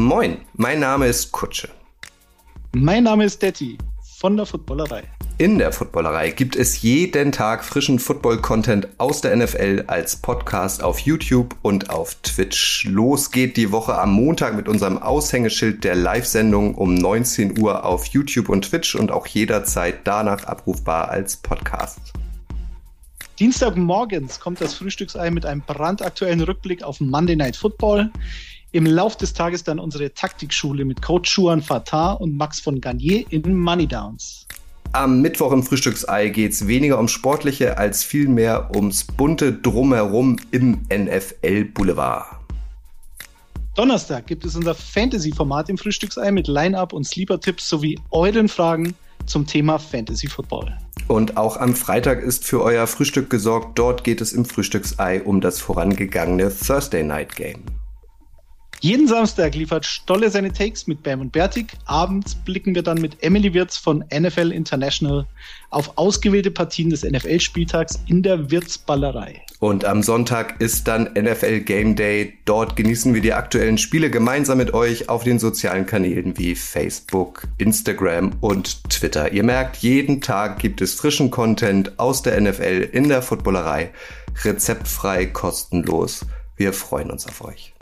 Moin, mein Name ist Kutsche. Mein Name ist Detti von der Footballerei. In der Footballerei gibt es jeden Tag frischen Football-Content aus der NFL als Podcast auf YouTube und auf Twitch. Los geht die Woche am Montag mit unserem Aushängeschild der Live-Sendung um 19 Uhr auf YouTube und Twitch und auch jederzeit danach abrufbar als Podcast. Dienstagmorgens kommt das Frühstücksei mit einem brandaktuellen Rückblick auf Monday Night Football. Im Lauf des Tages dann unsere Taktikschule mit Coach Juan Fatah und Max von Garnier in Money Downs. Am Mittwoch im Frühstücksei geht es weniger um Sportliche als vielmehr ums bunte Drumherum im NFL Boulevard. Donnerstag gibt es unser Fantasy-Format im Frühstücksei mit Line-Up und Sleeper-Tipps sowie euren Fragen zum Thema Fantasy Football. Und auch am Freitag ist für euer Frühstück gesorgt. Dort geht es im Frühstücksei um das vorangegangene Thursday Night Game. Jeden Samstag liefert Stolle seine Takes mit Bam und Bertig. Abends blicken wir dann mit Emily Wirz von NFL International auf ausgewählte Partien des NFL-Spieltags in der Wirtsballerei. Und am Sonntag ist dann NFL Game Day. Dort genießen wir die aktuellen Spiele gemeinsam mit euch auf den sozialen Kanälen wie Facebook, Instagram und Twitter. Ihr merkt, jeden Tag gibt es frischen Content aus der NFL in der Footballerei. Rezeptfrei, kostenlos. Wir freuen uns auf euch.